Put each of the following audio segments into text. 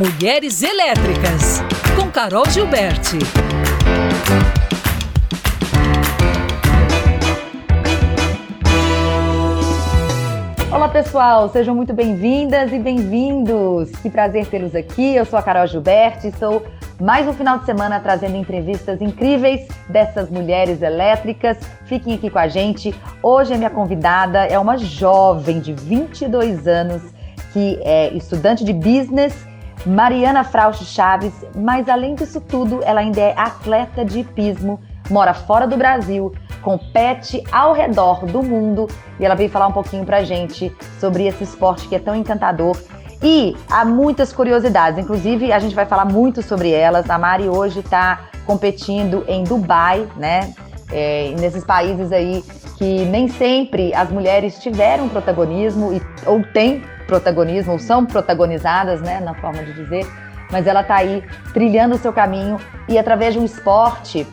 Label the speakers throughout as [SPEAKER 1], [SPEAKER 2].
[SPEAKER 1] Mulheres Elétricas, com Carol Gilberti.
[SPEAKER 2] Olá pessoal, sejam muito bem-vindas e bem-vindos. Que prazer tê-los aqui. Eu sou a Carol Gilberti, estou mais um final de semana trazendo entrevistas incríveis dessas mulheres elétricas. Fiquem aqui com a gente. Hoje a minha convidada é uma jovem de 22 anos que é estudante de business, Mariana Frausch Chaves, mas além disso tudo, ela ainda é atleta de hipismo, mora fora do Brasil, compete ao redor do mundo e ela veio falar um pouquinho pra gente sobre esse esporte que é tão encantador e há muitas curiosidades, inclusive a gente vai falar muito sobre elas. A Mari hoje está competindo em Dubai, né? É, nesses países aí que nem sempre as mulheres tiveram protagonismo e, ou têm protagonismo, ou são protagonizadas, né, na forma de dizer, mas ela está aí trilhando o seu caminho e através de um esporte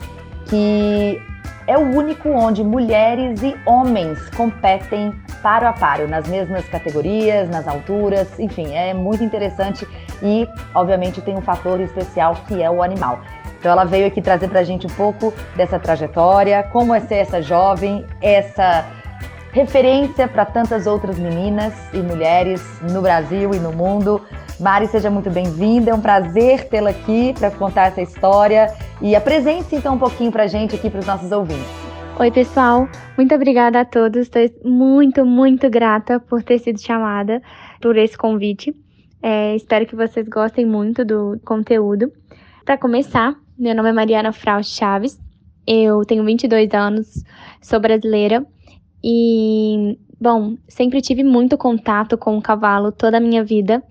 [SPEAKER 2] que é o único onde mulheres e homens competem paro a paro, nas mesmas categorias, nas alturas, enfim, é muito interessante e, obviamente, tem um fator especial que é o animal. Então ela veio aqui trazer pra gente um pouco dessa trajetória, como é ser essa jovem, essa referência para tantas outras meninas e mulheres no Brasil e no mundo. Mari, seja muito bem-vinda, é um prazer tê-la aqui para contar essa história e apresente-se então um pouquinho para a gente aqui para os nossos ouvintes.
[SPEAKER 3] Oi, pessoal, muito obrigada a todos, estou muito, muito grata por ter sido chamada por esse convite. É, espero que vocês gostem muito do conteúdo. Para começar, meu nome é Mariana Frau Chaves, eu tenho 22 anos, sou brasileira e, bom, sempre tive muito contato com o cavalo toda a minha vida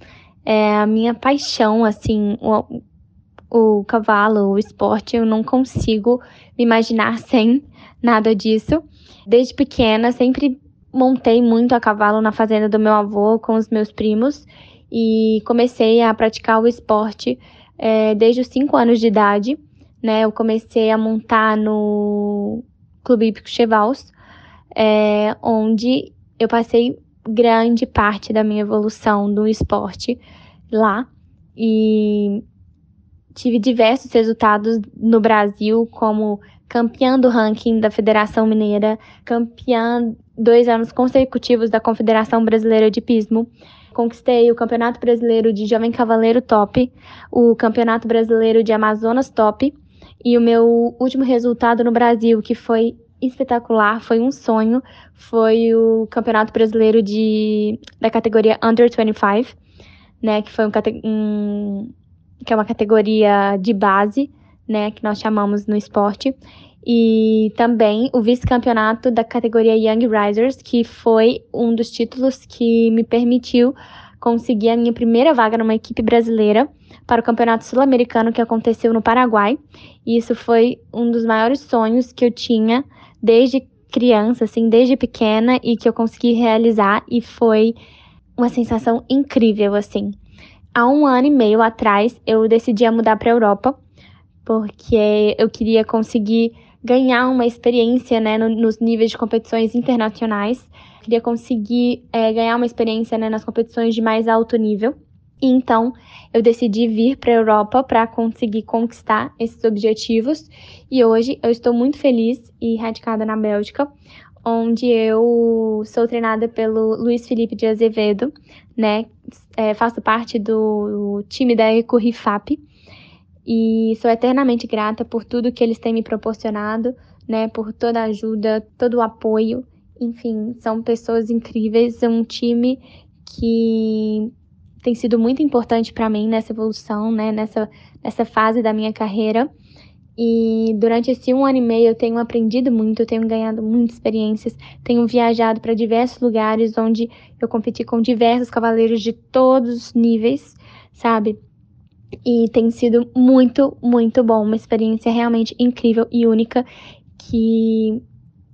[SPEAKER 3] é a minha paixão, assim, o, o cavalo, o esporte, eu não consigo me imaginar sem nada disso. Desde pequena, sempre montei muito a cavalo na fazenda do meu avô com os meus primos e comecei a praticar o esporte é, desde os 5 anos de idade. Né, eu comecei a montar no Clube Hípico Chevals, é, onde eu passei grande parte da minha evolução do esporte lá e tive diversos resultados no Brasil, como campeã do ranking da Federação Mineira, campeã dois anos consecutivos da Confederação Brasileira de Pismo. Conquistei o Campeonato Brasileiro de Jovem Cavaleiro Top, o Campeonato Brasileiro de Amazonas Top e o meu último resultado no Brasil, que foi espetacular, foi um sonho, foi o Campeonato Brasileiro de, da categoria Under 25, né, que foi um, que é uma categoria de base, né, que nós chamamos no esporte, e também o vice-campeonato da categoria Young Risers, que foi um dos títulos que me permitiu conseguir a minha primeira vaga numa equipe brasileira para o Campeonato Sul-Americano que aconteceu no Paraguai. E isso foi um dos maiores sonhos que eu tinha desde criança, assim, desde pequena e que eu consegui realizar e foi uma sensação incrível, assim. Há um ano e meio atrás, eu decidi mudar para a Europa, porque eu queria conseguir ganhar uma experiência né, no, nos níveis de competições internacionais. queria conseguir é, ganhar uma experiência né, nas competições de mais alto nível. Então eu decidi vir para a Europa para conseguir conquistar esses objetivos. E hoje eu estou muito feliz e radicada na Bélgica, onde eu sou treinada pelo Luiz Felipe de Azevedo, né? É, faço parte do time da Ecurifap e sou eternamente grata por tudo que eles têm me proporcionado, né? Por toda a ajuda, todo o apoio. Enfim, são pessoas incríveis, é um time que tem sido muito importante para mim nessa evolução, né? Nessa, nessa fase da minha carreira. E durante esse um ano e meio eu tenho aprendido muito, eu tenho ganhado muitas experiências, tenho viajado para diversos lugares onde eu competi com diversos cavaleiros de todos os níveis, sabe? E tem sido muito, muito bom, uma experiência realmente incrível e única que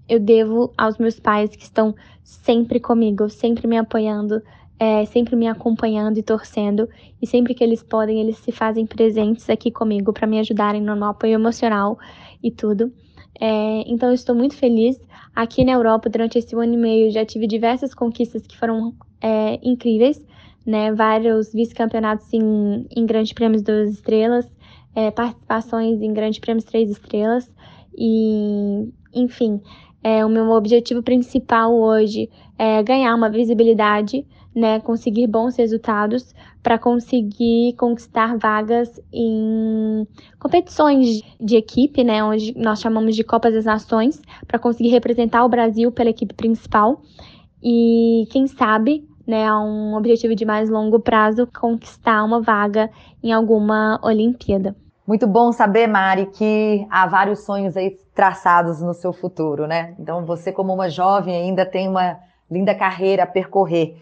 [SPEAKER 3] eu devo aos meus pais que estão sempre comigo, sempre me apoiando, é, sempre me acompanhando e torcendo. E sempre que eles podem, eles se fazem presentes aqui comigo para me ajudarem no, no apoio emocional e tudo. É, então eu estou muito feliz. Aqui na Europa, durante esse ano e meio, já tive diversas conquistas que foram é, incríveis, né? Vários vice-campeonatos em, em Grande Prêmios Duas Estrelas, é, participações em Grande Prêmios Três Estrelas e, enfim, é, o meu objetivo principal hoje é ganhar uma visibilidade, né? Conseguir bons resultados para conseguir conquistar vagas em competições de equipe, né, onde nós chamamos de Copas das Nações, para conseguir representar o Brasil pela equipe principal e quem sabe, né, um objetivo de mais longo prazo, conquistar uma vaga em alguma Olimpíada.
[SPEAKER 2] Muito bom saber, Mari, que há vários sonhos aí traçados no seu futuro, né? Então você como uma jovem ainda tem uma linda carreira a percorrer.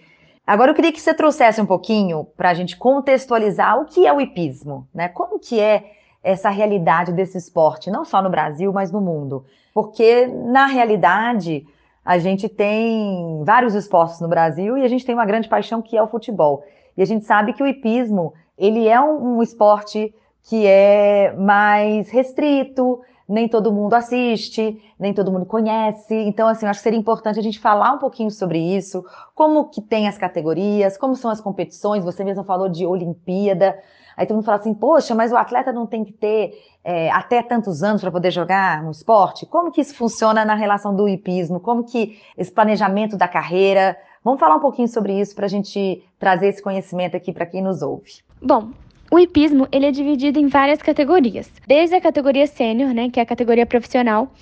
[SPEAKER 2] Agora eu queria que você trouxesse um pouquinho para a gente contextualizar o que é o hipismo, né? Como que é essa realidade desse esporte, não só no Brasil, mas no mundo. Porque, na realidade, a gente tem vários esportes no Brasil e a gente tem uma grande paixão que é o futebol. E a gente sabe que o hipismo, ele é um, um esporte que é mais restrito, nem todo mundo assiste, nem todo mundo conhece. Então, assim, acho que seria importante a gente falar um pouquinho sobre isso, como que tem as categorias, como são as competições, você mesmo falou de Olimpíada. Aí todo mundo fala assim, poxa, mas o atleta não tem que ter é, até tantos anos para poder jogar um esporte? Como que isso funciona na relação do hipismo? Como que esse planejamento da carreira? Vamos falar um pouquinho sobre isso para a gente trazer esse conhecimento aqui para quem nos ouve.
[SPEAKER 3] Bom, o hipismo ele é dividido em várias categorias, desde a categoria sênior, né, que é a categoria profissional,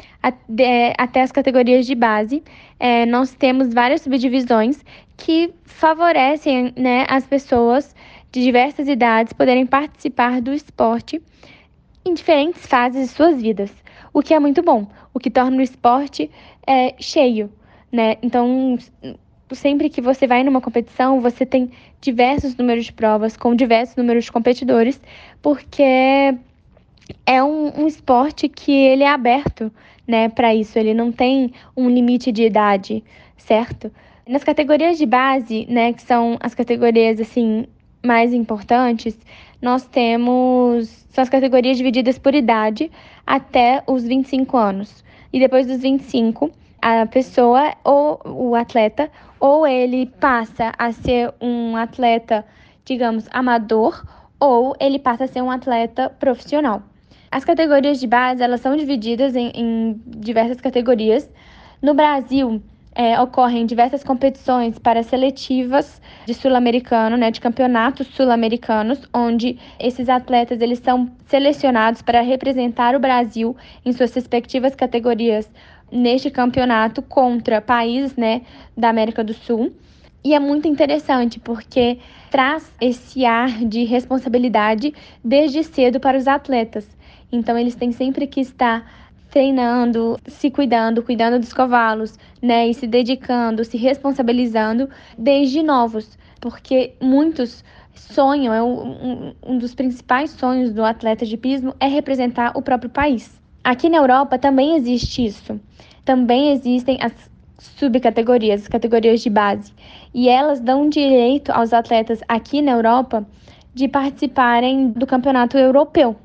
[SPEAKER 3] até as categorias de base. É, nós temos várias subdivisões que favorecem né, as pessoas de diversas idades poderem participar do esporte em diferentes fases de suas vidas, o que é muito bom, o que torna o esporte é, cheio, né? Então sempre que você vai numa competição, você tem diversos números de provas com diversos números de competidores, porque é um, um esporte que ele é aberto, né, para isso. Ele não tem um limite de idade, certo? Nas categorias de base, né, que são as categorias assim mais importantes, nós temos são as categorias divididas por idade até os 25 anos. E depois dos 25, a pessoa ou o atleta ou ele passa a ser um atleta, digamos, amador, ou ele passa a ser um atleta profissional. As categorias de base elas são divididas em, em diversas categorias. No Brasil, é, ocorrem diversas competições para seletivas de sul-americano, né, de campeonatos sul-americanos, onde esses atletas eles são selecionados para representar o Brasil em suas respectivas categorias neste campeonato contra países né, da América do Sul. E é muito interessante porque traz esse ar de responsabilidade desde cedo para os atletas. Então eles têm sempre que estar treinando, se cuidando, cuidando dos cavalos, né, e se dedicando, se responsabilizando desde novos, porque muitos sonham, é um, um dos principais sonhos do atleta de pismo é representar o próprio país. Aqui na Europa também existe isso. Também existem as subcategorias, as categorias de base, e elas dão direito aos atletas aqui na Europa de participarem do campeonato europeu,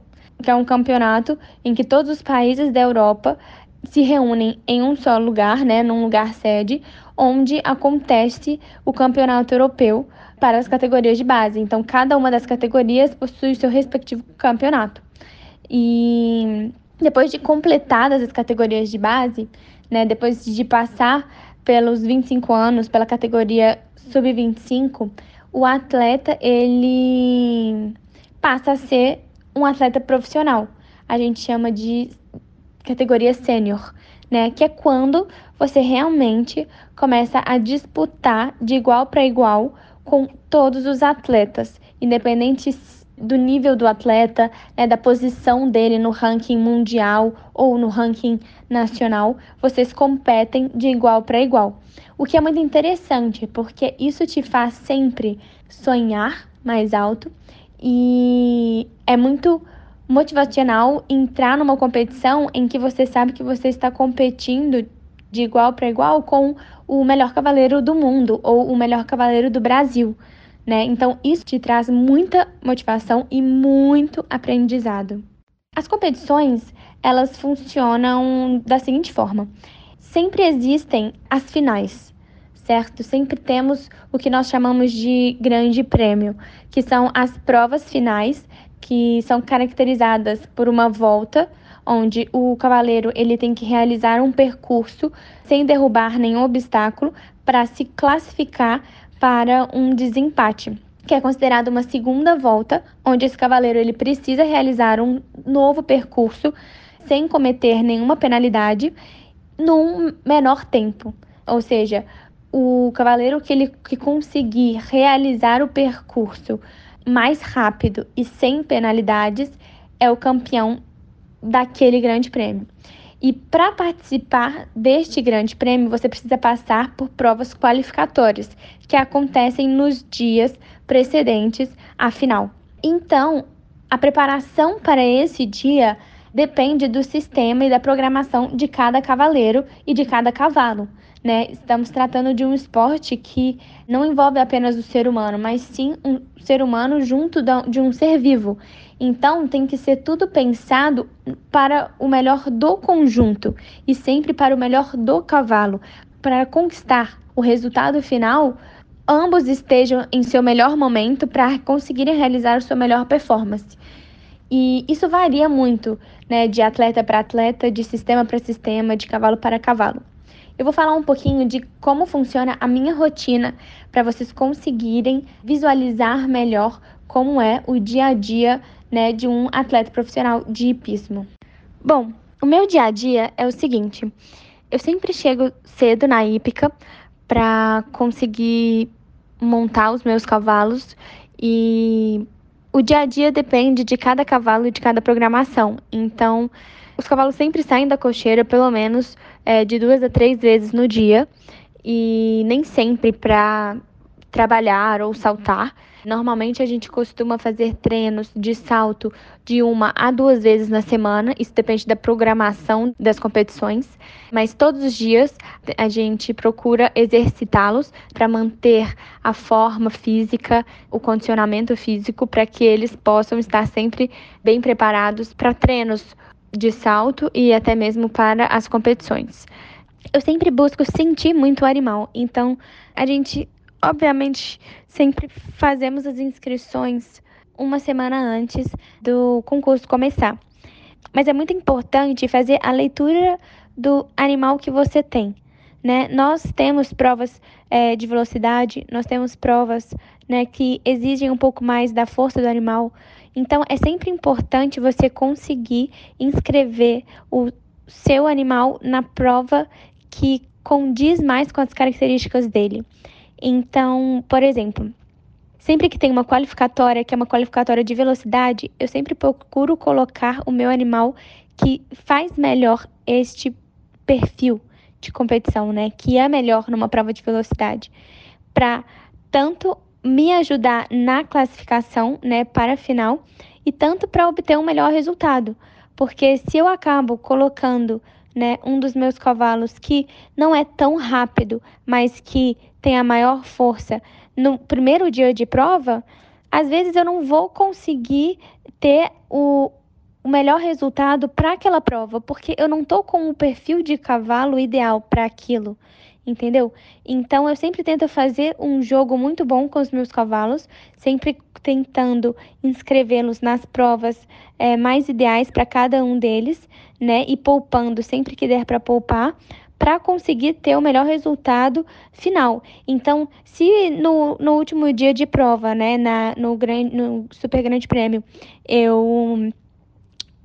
[SPEAKER 3] que é um campeonato em que todos os países da Europa se reúnem em um só lugar, né, num lugar sede, onde acontece o campeonato europeu para as categorias de base. Então, cada uma das categorias possui seu respectivo campeonato. E depois de completadas as categorias de base, né, depois de passar pelos 25 anos, pela categoria sub-25, o atleta ele passa a ser um atleta profissional. A gente chama de categoria sênior, né, que é quando você realmente começa a disputar de igual para igual com todos os atletas, independente do nível do atleta, né, da posição dele no ranking mundial ou no ranking nacional, vocês competem de igual para igual. O que é muito interessante, porque isso te faz sempre sonhar mais alto e é muito motivacional entrar numa competição em que você sabe que você está competindo de igual para igual com o melhor cavaleiro do mundo ou o melhor cavaleiro do Brasil né? Então isso te traz muita motivação e muito aprendizado. As competições, elas funcionam da seguinte forma: sempre existem as finais, certo? Sempre temos o que nós chamamos de grande prêmio, que são as provas finais, que são caracterizadas por uma volta onde o cavaleiro ele tem que realizar um percurso sem derrubar nenhum obstáculo para se classificar para um desempate, que é considerado uma segunda volta, onde esse cavaleiro ele precisa realizar um novo percurso sem cometer nenhuma penalidade num menor tempo. Ou seja, o cavaleiro que ele que conseguir realizar o percurso mais rápido e sem penalidades é o campeão daquele grande prêmio. E para participar deste grande prêmio, você precisa passar por provas qualificatórias, que acontecem nos dias precedentes à final. Então, a preparação para esse dia depende do sistema e da programação de cada cavaleiro e de cada cavalo. Né? Estamos tratando de um esporte que não envolve apenas o ser humano, mas sim um ser humano junto de um ser vivo. Então, tem que ser tudo pensado para o melhor do conjunto e sempre para o melhor do cavalo, para conquistar o resultado final. Ambos estejam em seu melhor momento para conseguirem realizar sua melhor performance. E isso varia muito, né, de atleta para atleta, de sistema para sistema, de cavalo para cavalo. Eu vou falar um pouquinho de como funciona a minha rotina para vocês conseguirem visualizar melhor como é o dia a dia né, de um atleta profissional de hipismo. Bom, o meu dia a dia é o seguinte: eu sempre chego cedo na hípica para conseguir montar os meus cavalos e o dia a dia depende de cada cavalo e de cada programação. Então, os cavalos sempre saem da cocheira pelo menos é, de duas a três vezes no dia. E nem sempre para trabalhar ou saltar. Normalmente a gente costuma fazer treinos de salto de uma a duas vezes na semana, isso depende da programação das competições, mas todos os dias a gente procura exercitá-los para manter a forma física, o condicionamento físico, para que eles possam estar sempre bem preparados para treinos de salto e até mesmo para as competições. Eu sempre busco sentir muito o animal, então a gente obviamente, sempre fazemos as inscrições uma semana antes do concurso começar. Mas é muito importante fazer a leitura do animal que você tem. Né? Nós temos provas é, de velocidade, nós temos provas né, que exigem um pouco mais da força do animal. Então, é sempre importante você conseguir inscrever o seu animal na prova que condiz mais com as características dele. Então, por exemplo, sempre que tem uma qualificatória, que é uma qualificatória de velocidade, eu sempre procuro colocar o meu animal que faz melhor este perfil de competição, né? Que é melhor numa prova de velocidade, para tanto me ajudar na classificação, né, para a final, e tanto para obter um melhor resultado. Porque se eu acabo colocando né, um dos meus cavalos que não é tão rápido, mas que tem a maior força no primeiro dia de prova, às vezes eu não vou conseguir ter o, o melhor resultado para aquela prova, porque eu não estou com o perfil de cavalo ideal para aquilo, entendeu? Então eu sempre tento fazer um jogo muito bom com os meus cavalos, sempre tentando inscrevê-los nas provas é, mais ideais para cada um deles, né? E poupando sempre que der para poupar, para conseguir ter o melhor resultado final. Então, se no, no último dia de prova, né, na, no, no Super Grande Prêmio, eu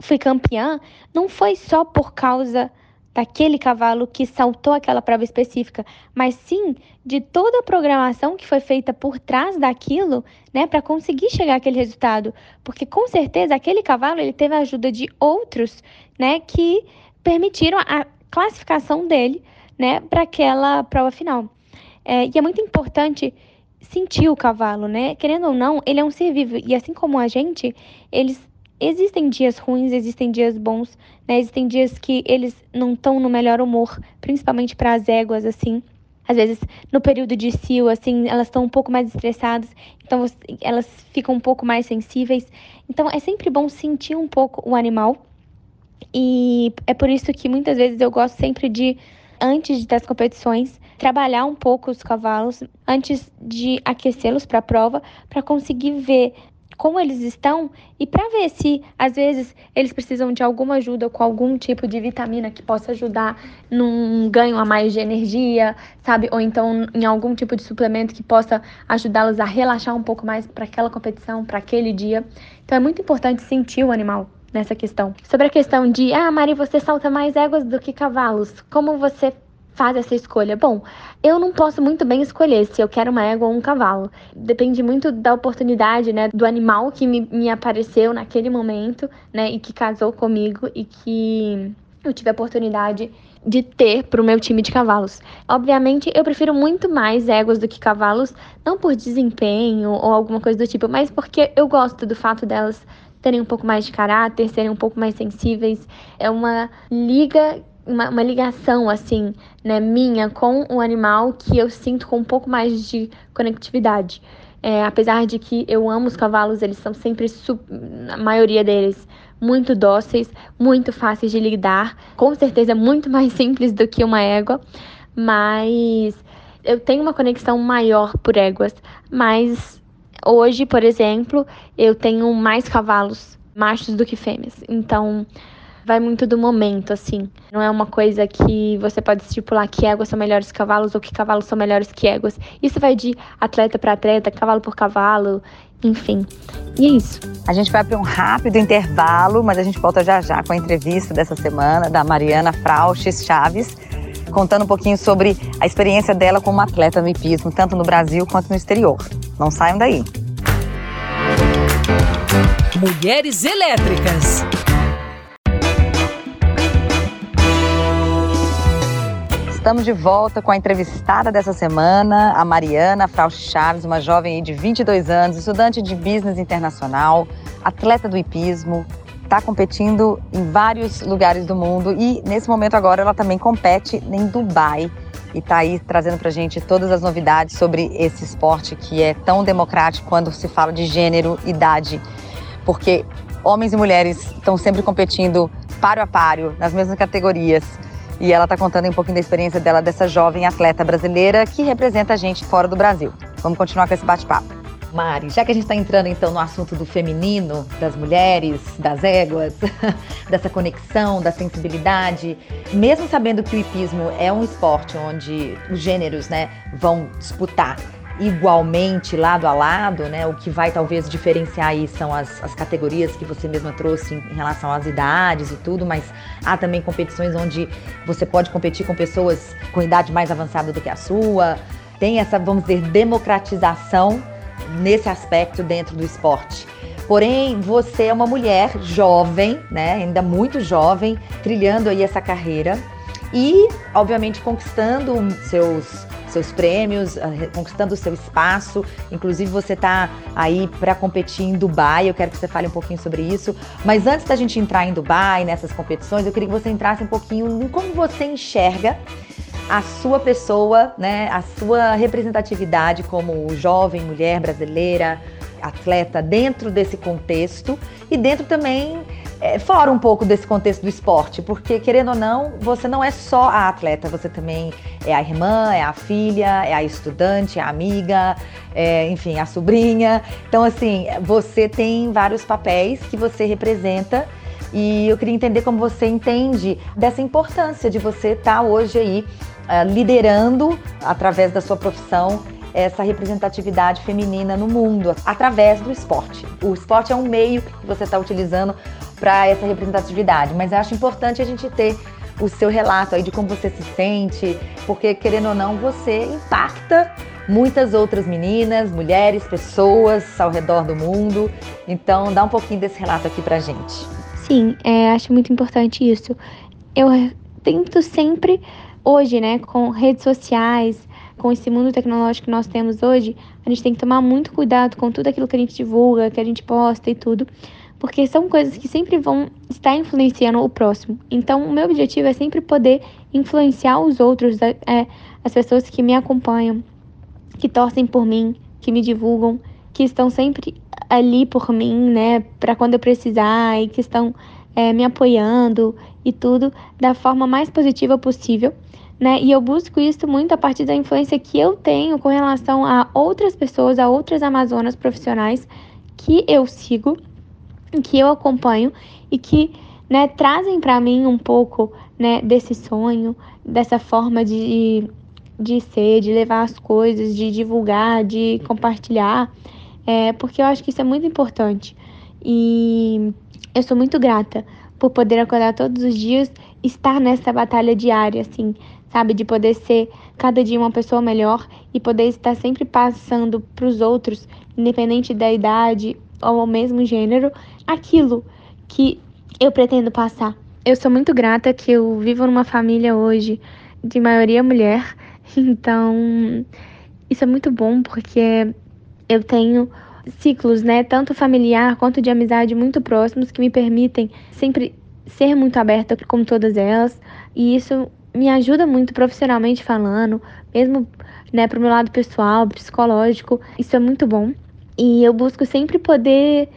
[SPEAKER 3] fui campeã, não foi só por causa daquele cavalo que saltou aquela prova específica, mas sim de toda a programação que foi feita por trás daquilo, né, para conseguir chegar àquele resultado, porque com certeza aquele cavalo ele teve a ajuda de outros, né, que permitiram a classificação dele, né, para aquela prova final. É, e é muito importante sentir o cavalo, né? Querendo ou não, ele é um ser vivo e assim como a gente, eles existem dias ruins, existem dias bons, né? Existem dias que eles não estão no melhor humor, principalmente para as éguas, assim. Às vezes, no período de cio, assim, elas estão um pouco mais estressadas, então elas ficam um pouco mais sensíveis. Então, é sempre bom sentir um pouco o animal. E é por isso que muitas vezes eu gosto sempre de antes das competições, trabalhar um pouco os cavalos antes de aquecê-los para a prova, para conseguir ver como eles estão e para ver se às vezes eles precisam de alguma ajuda com algum tipo de vitamina que possa ajudar num ganho a mais de energia, sabe? Ou então em algum tipo de suplemento que possa ajudá-los a relaxar um pouco mais para aquela competição, para aquele dia. Então é muito importante sentir o animal nessa questão. Sobre a questão de, ah, Mari, você salta mais éguas do que cavalos. Como você faz essa escolha? Bom, eu não posso muito bem escolher se eu quero uma égua ou um cavalo. Depende muito da oportunidade, né, do animal que me, me apareceu naquele momento, né, e que casou comigo e que eu tive a oportunidade de ter para o meu time de cavalos. Obviamente, eu prefiro muito mais éguas do que cavalos, não por desempenho ou alguma coisa do tipo, mas porque eu gosto do fato delas terem um pouco mais de caráter, serem um pouco mais sensíveis. É uma liga uma, uma, ligação assim, né, minha com o animal que eu sinto com um pouco mais de conectividade. É, apesar de que eu amo os cavalos, eles são sempre, a maioria deles, muito dóceis, muito fáceis de lidar, com certeza muito mais simples do que uma égua, mas eu tenho uma conexão maior por éguas. Mas hoje, por exemplo, eu tenho mais cavalos machos do que fêmeas. Então, vai muito do momento, assim. Não é uma coisa que você pode estipular que éguas são melhores que cavalos ou que cavalos são melhores que éguas. Isso vai de atleta para atleta, cavalo por cavalo, enfim. E é isso.
[SPEAKER 2] A gente vai para um rápido intervalo, mas a gente volta já já com a entrevista dessa semana da Mariana Frauches Chaves, contando um pouquinho sobre a experiência dela como atleta no hipismo, tanto no Brasil quanto no exterior. Não saiam daí.
[SPEAKER 1] Mulheres Elétricas.
[SPEAKER 2] Estamos de volta com a entrevistada dessa semana, a Mariana Frau Chaves, uma jovem de 22 anos, estudante de business internacional, atleta do hipismo, está competindo em vários lugares do mundo e nesse momento agora ela também compete em Dubai e está aí trazendo para gente todas as novidades sobre esse esporte que é tão democrático quando se fala de gênero, idade, porque homens e mulheres estão sempre competindo páreo a páreo nas mesmas categorias. E ela está contando um pouquinho da experiência dela, dessa jovem atleta brasileira que representa a gente fora do Brasil. Vamos continuar com esse bate-papo. Mari, já que a gente está entrando então no assunto do feminino, das mulheres, das éguas, dessa conexão, da sensibilidade, mesmo sabendo que o hipismo é um esporte onde os gêneros né, vão disputar igualmente lado a lado, né? O que vai talvez diferenciar aí são as, as categorias que você mesma trouxe em, em relação às idades e tudo, mas há também competições onde você pode competir com pessoas com idade mais avançada do que a sua. Tem essa, vamos dizer, democratização nesse aspecto dentro do esporte. Porém, você é uma mulher jovem, né, ainda muito jovem, trilhando aí essa carreira e, obviamente, conquistando seus seus prêmios, eh, conquistando o seu espaço. Inclusive, você está aí para competir em Dubai. Eu quero que você fale um pouquinho sobre isso. Mas antes da gente entrar em Dubai, nessas competições, eu queria que você entrasse um pouquinho em como você enxerga a sua pessoa, né, a sua representatividade como jovem mulher brasileira, atleta dentro desse contexto e dentro também é, fora um pouco desse contexto do esporte, porque querendo ou não, você não é só a atleta, você também é a irmã, é a filha, é a estudante, é a amiga, é, enfim, a sobrinha. Então, assim, você tem vários papéis que você representa. E eu queria entender como você entende dessa importância de você estar tá hoje aí uh, liderando através da sua profissão essa representatividade feminina no mundo através do esporte. O esporte é um meio que você está utilizando para essa representatividade, mas eu acho importante a gente ter o seu relato aí de como você se sente, porque querendo ou não, você impacta muitas outras meninas, mulheres, pessoas ao redor do mundo. Então, dá um pouquinho desse relato aqui pra gente.
[SPEAKER 3] Sim, é, acho muito importante isso. Eu tento sempre, hoje, né, com redes sociais, com esse mundo tecnológico que nós temos hoje, a gente tem que tomar muito cuidado com tudo aquilo que a gente divulga, que a gente posta e tudo, porque são coisas que sempre vão estar influenciando o próximo. Então, o meu objetivo é sempre poder influenciar os outros, é, as pessoas que me acompanham, que torcem por mim, que me divulgam, que estão sempre ali por mim, né, para quando eu precisar e que estão é, me apoiando e tudo da forma mais positiva possível né? E eu busco isso muito a partir da influência que eu tenho com relação a outras pessoas, a outras amazonas profissionais que eu sigo, que eu acompanho e que, né, trazem para mim um pouco, né, desse sonho, dessa forma de de ser, de levar as coisas, de divulgar, de compartilhar, é, porque eu acho que isso é muito importante. E eu sou muito grata por poder acordar todos os dias, estar nessa batalha diária, assim, sabe? De poder ser cada dia uma pessoa melhor e poder estar sempre passando para os outros, independente da idade ou mesmo gênero, aquilo que eu pretendo passar. Eu sou muito grata que eu vivo numa família hoje de maioria mulher, então isso é muito bom porque eu tenho ciclos, né, tanto familiar quanto de amizade muito próximos que me permitem sempre ser muito aberta com todas elas, e isso me ajuda muito profissionalmente falando, mesmo, né, pro meu lado pessoal, psicológico, isso é muito bom. E eu busco sempre poder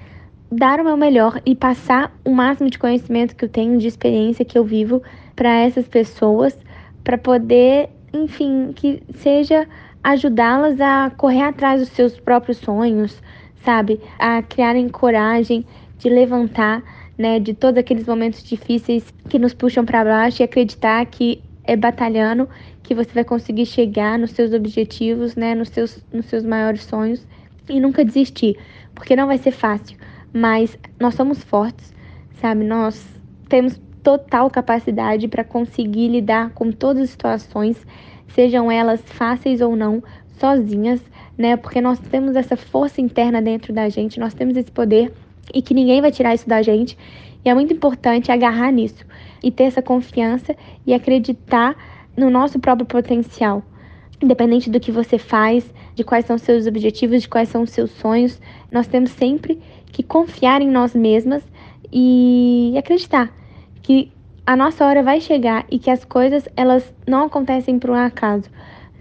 [SPEAKER 3] dar o meu melhor e passar o máximo de conhecimento que eu tenho, de experiência que eu vivo para essas pessoas, para poder, enfim, que seja ajudá-las a correr atrás dos seus próprios sonhos, sabe? A criarem coragem de levantar, né, de todos aqueles momentos difíceis que nos puxam para baixo e acreditar que é batalhando que você vai conseguir chegar nos seus objetivos, né, nos seus, nos seus maiores sonhos e nunca desistir, porque não vai ser fácil, mas nós somos fortes, sabe? Nós temos total capacidade para conseguir lidar com todas as situações, sejam elas fáceis ou não, sozinhas, né? Porque nós temos essa força interna dentro da gente, nós temos esse poder e que ninguém vai tirar isso da gente. E é muito importante agarrar nisso e ter essa confiança e acreditar no nosso próprio potencial. Independente do que você faz, de quais são seus objetivos, de quais são seus sonhos, nós temos sempre que confiar em nós mesmas e acreditar que a nossa hora vai chegar e que as coisas elas não acontecem por um acaso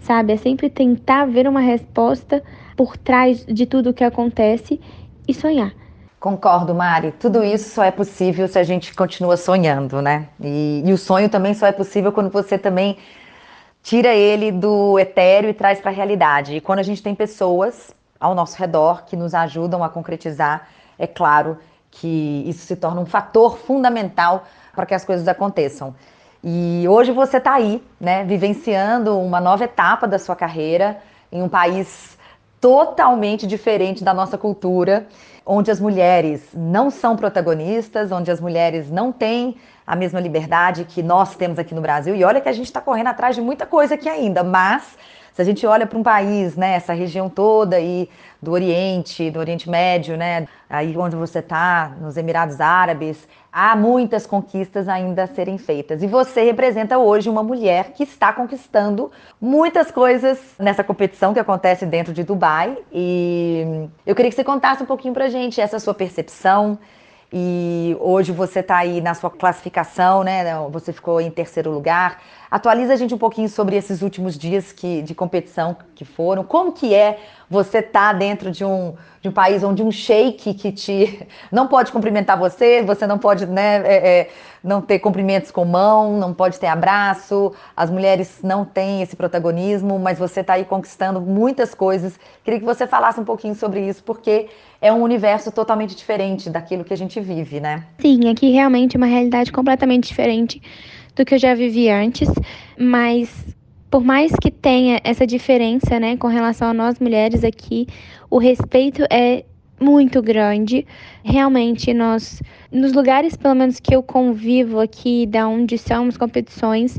[SPEAKER 3] sabe? É sempre tentar ver uma resposta por trás de tudo o que acontece e sonhar.
[SPEAKER 2] Concordo, Mari. Tudo isso só é possível se a gente continua sonhando, né? E, e o sonho também só é possível quando você também tira ele do etéreo e traz para a realidade. E quando a gente tem pessoas ao nosso redor que nos ajudam a concretizar, é claro que isso se torna um fator fundamental para que as coisas aconteçam. E hoje você está aí, né, vivenciando uma nova etapa da sua carreira em um país totalmente diferente da nossa cultura, onde as mulheres não são protagonistas, onde as mulheres não têm a mesma liberdade que nós temos aqui no Brasil. E olha que a gente está correndo atrás de muita coisa aqui ainda, mas se a gente olha para um país, né, essa região toda aí do Oriente, do Oriente Médio, né, aí onde você está, nos Emirados Árabes, há muitas conquistas ainda a serem feitas. E você representa hoje uma mulher que está conquistando muitas coisas nessa competição que acontece dentro de Dubai. E eu queria que você contasse um pouquinho para gente essa sua percepção. E hoje você está aí na sua classificação, né? Você ficou em terceiro lugar. Atualiza a gente um pouquinho sobre esses últimos dias que, de competição que foram. Como que é você estar tá dentro de um, de um país onde um sheik que te não pode cumprimentar você, você não pode né, é, é, não ter cumprimentos com mão, não pode ter abraço, as mulheres não têm esse protagonismo, mas você está aí conquistando muitas coisas. Queria que você falasse um pouquinho sobre isso, porque é um universo totalmente diferente daquilo que a gente vive, né?
[SPEAKER 3] Sim, aqui realmente é uma realidade completamente diferente do que eu já vivi antes, mas por mais que tenha essa diferença, né, com relação a nós mulheres aqui, o respeito é muito grande. Realmente, nós, nos lugares, pelo menos que eu convivo aqui, da onde são as competições,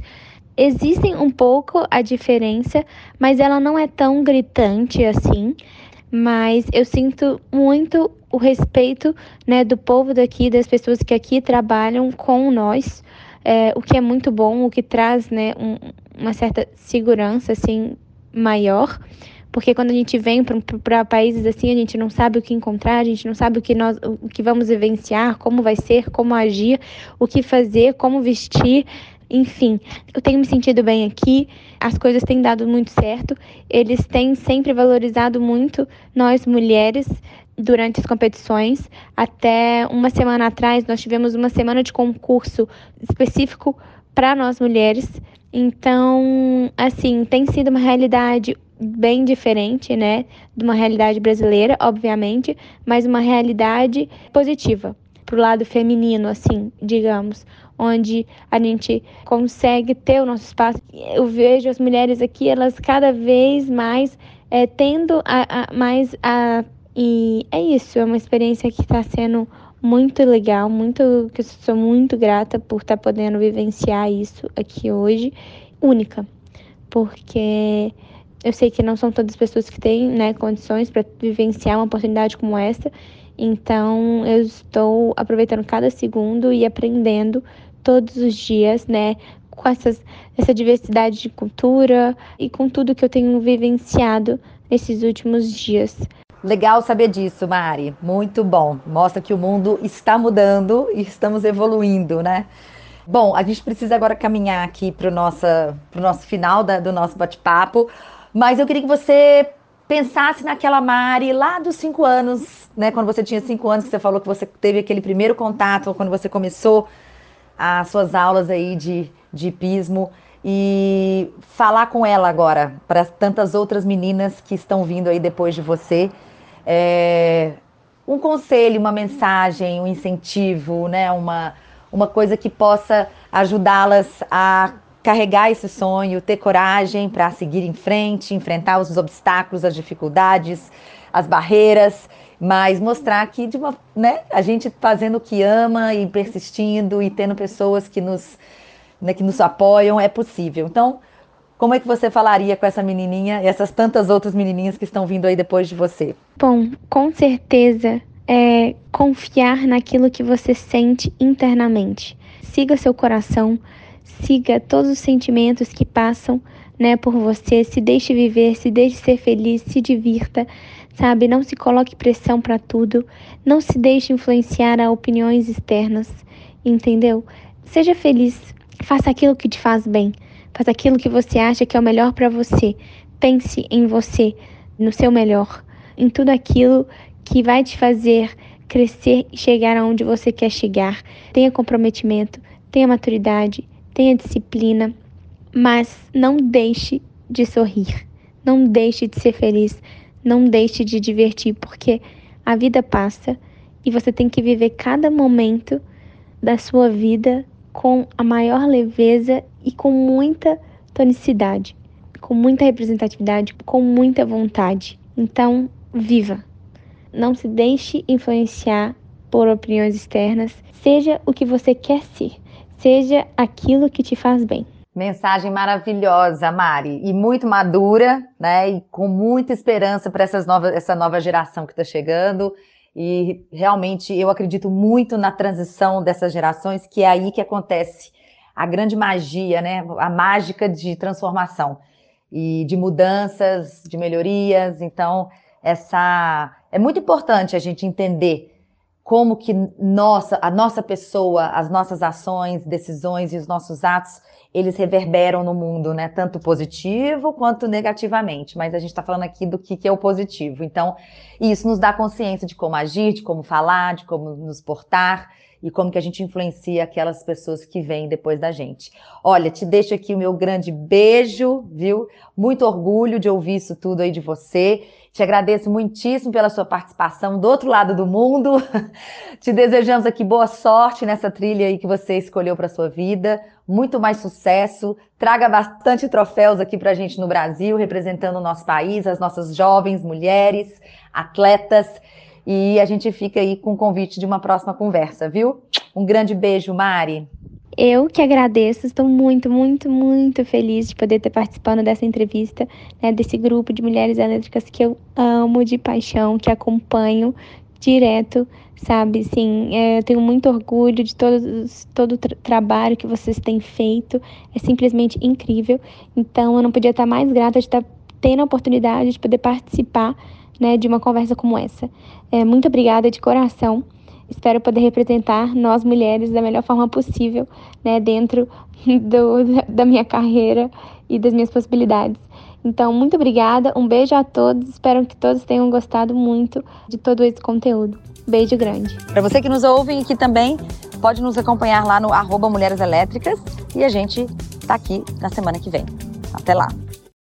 [SPEAKER 3] existem um pouco a diferença, mas ela não é tão gritante assim. Mas eu sinto muito o respeito, né, do povo daqui, das pessoas que aqui trabalham com nós é, o que é muito bom, o que traz né, um, uma certa segurança assim maior, porque quando a gente vem para países assim, a gente não sabe o que encontrar, a gente não sabe o que nós o que vamos vivenciar, como vai ser, como agir, o que fazer, como vestir, enfim, eu tenho me sentido bem aqui, as coisas têm dado muito certo, eles têm sempre valorizado muito nós mulheres, durante as competições. Até uma semana atrás, nós tivemos uma semana de concurso específico para nós mulheres. Então, assim, tem sido uma realidade bem diferente, né, de uma realidade brasileira, obviamente, mas uma realidade positiva pro lado feminino, assim, digamos, onde a gente consegue ter o nosso espaço. Eu vejo as mulheres aqui, elas cada vez mais é, tendo a, a, mais a e é isso, é uma experiência que está sendo muito legal, muito que eu sou muito grata por estar tá podendo vivenciar isso aqui hoje, única, porque eu sei que não são todas as pessoas que têm né, condições para vivenciar uma oportunidade como essa. Então, eu estou aproveitando cada segundo e aprendendo todos os dias, né, com essas, essa diversidade de cultura e com tudo que eu tenho vivenciado nesses últimos dias.
[SPEAKER 2] Legal saber disso, Mari. Muito bom. Mostra que o mundo está mudando e estamos evoluindo, né? Bom, a gente precisa agora caminhar aqui para o nosso final da, do nosso bate-papo. Mas eu queria que você pensasse naquela Mari lá dos cinco anos, né? Quando você tinha cinco anos, que você falou que você teve aquele primeiro contato, quando você começou as suas aulas aí de, de hipismo e falar com ela agora, para tantas outras meninas que estão vindo aí depois de você. É, um conselho, uma mensagem, um incentivo, né? Uma, uma coisa que possa ajudá-las a carregar esse sonho, ter coragem para seguir em frente, enfrentar os obstáculos, as dificuldades, as barreiras, mas mostrar que de uma, né, a gente fazendo o que ama e persistindo e tendo pessoas que nos, né, que nos apoiam é possível. Então, como é que você falaria com essa menininha e essas tantas outras menininhas que estão vindo aí depois de você?
[SPEAKER 3] Bom, com certeza é confiar naquilo que você sente internamente. Siga seu coração, siga todos os sentimentos que passam, né, por você, se deixe viver, se deixe ser feliz, se divirta, sabe? Não se coloque pressão para tudo, não se deixe influenciar a opiniões externas, entendeu? Seja feliz, faça aquilo que te faz bem, faça aquilo que você acha que é o melhor para você. Pense em você, no seu melhor, em tudo aquilo que vai te fazer crescer e chegar aonde você quer chegar. Tenha comprometimento, tenha maturidade, tenha disciplina, mas não deixe de sorrir, não deixe de ser feliz, não deixe de divertir, porque a vida passa e você tem que viver cada momento da sua vida com a maior leveza e com muita tonicidade, com muita representatividade, com muita vontade. Então, viva. Não se deixe influenciar por opiniões externas. Seja o que você quer ser. Seja aquilo que te faz bem.
[SPEAKER 2] Mensagem maravilhosa, Mari, e muito madura, né? E com muita esperança para essas novas, essa nova geração que está chegando. E realmente eu acredito muito na transição dessas gerações, que é aí que acontece a grande magia, né? A mágica de transformação e de mudanças, de melhorias. Então, essa é muito importante a gente entender como que nossa, a nossa pessoa, as nossas ações, decisões e os nossos atos, eles reverberam no mundo, né? Tanto positivo quanto negativamente. Mas a gente está falando aqui do que, que é o positivo. Então, isso nos dá consciência de como agir, de como falar, de como nos portar e como que a gente influencia aquelas pessoas que vêm depois da gente. Olha, te deixo aqui o meu grande beijo, viu? Muito orgulho de ouvir isso tudo aí de você. Te agradeço muitíssimo pela sua participação do outro lado do mundo. Te desejamos aqui boa sorte nessa trilha aí que você escolheu para sua vida. Muito mais sucesso. Traga bastante troféus aqui para a gente no Brasil, representando o nosso país, as nossas jovens mulheres, atletas. E a gente fica aí com o convite de uma próxima conversa, viu? Um grande beijo, Mari.
[SPEAKER 3] Eu que agradeço, estou muito, muito, muito feliz de poder ter participando dessa entrevista, né, desse grupo de mulheres elétricas que eu amo de paixão, que acompanho direto, sabe? Sim, é, eu tenho muito orgulho de todos, todo o tra trabalho que vocês têm feito, é simplesmente incrível. Então, eu não podia estar mais grata de estar tendo a oportunidade de poder participar né, de uma conversa como essa. É, muito obrigada de coração. Espero poder representar nós mulheres da melhor forma possível, né, dentro do, da minha carreira e das minhas possibilidades. Então, muito obrigada, um beijo a todos, espero que todos tenham gostado muito de todo esse conteúdo. Beijo grande.
[SPEAKER 2] Para você que nos ouve que também pode nos acompanhar lá no arroba Mulheres Elétricas e a gente estar tá aqui na semana que vem. Até lá!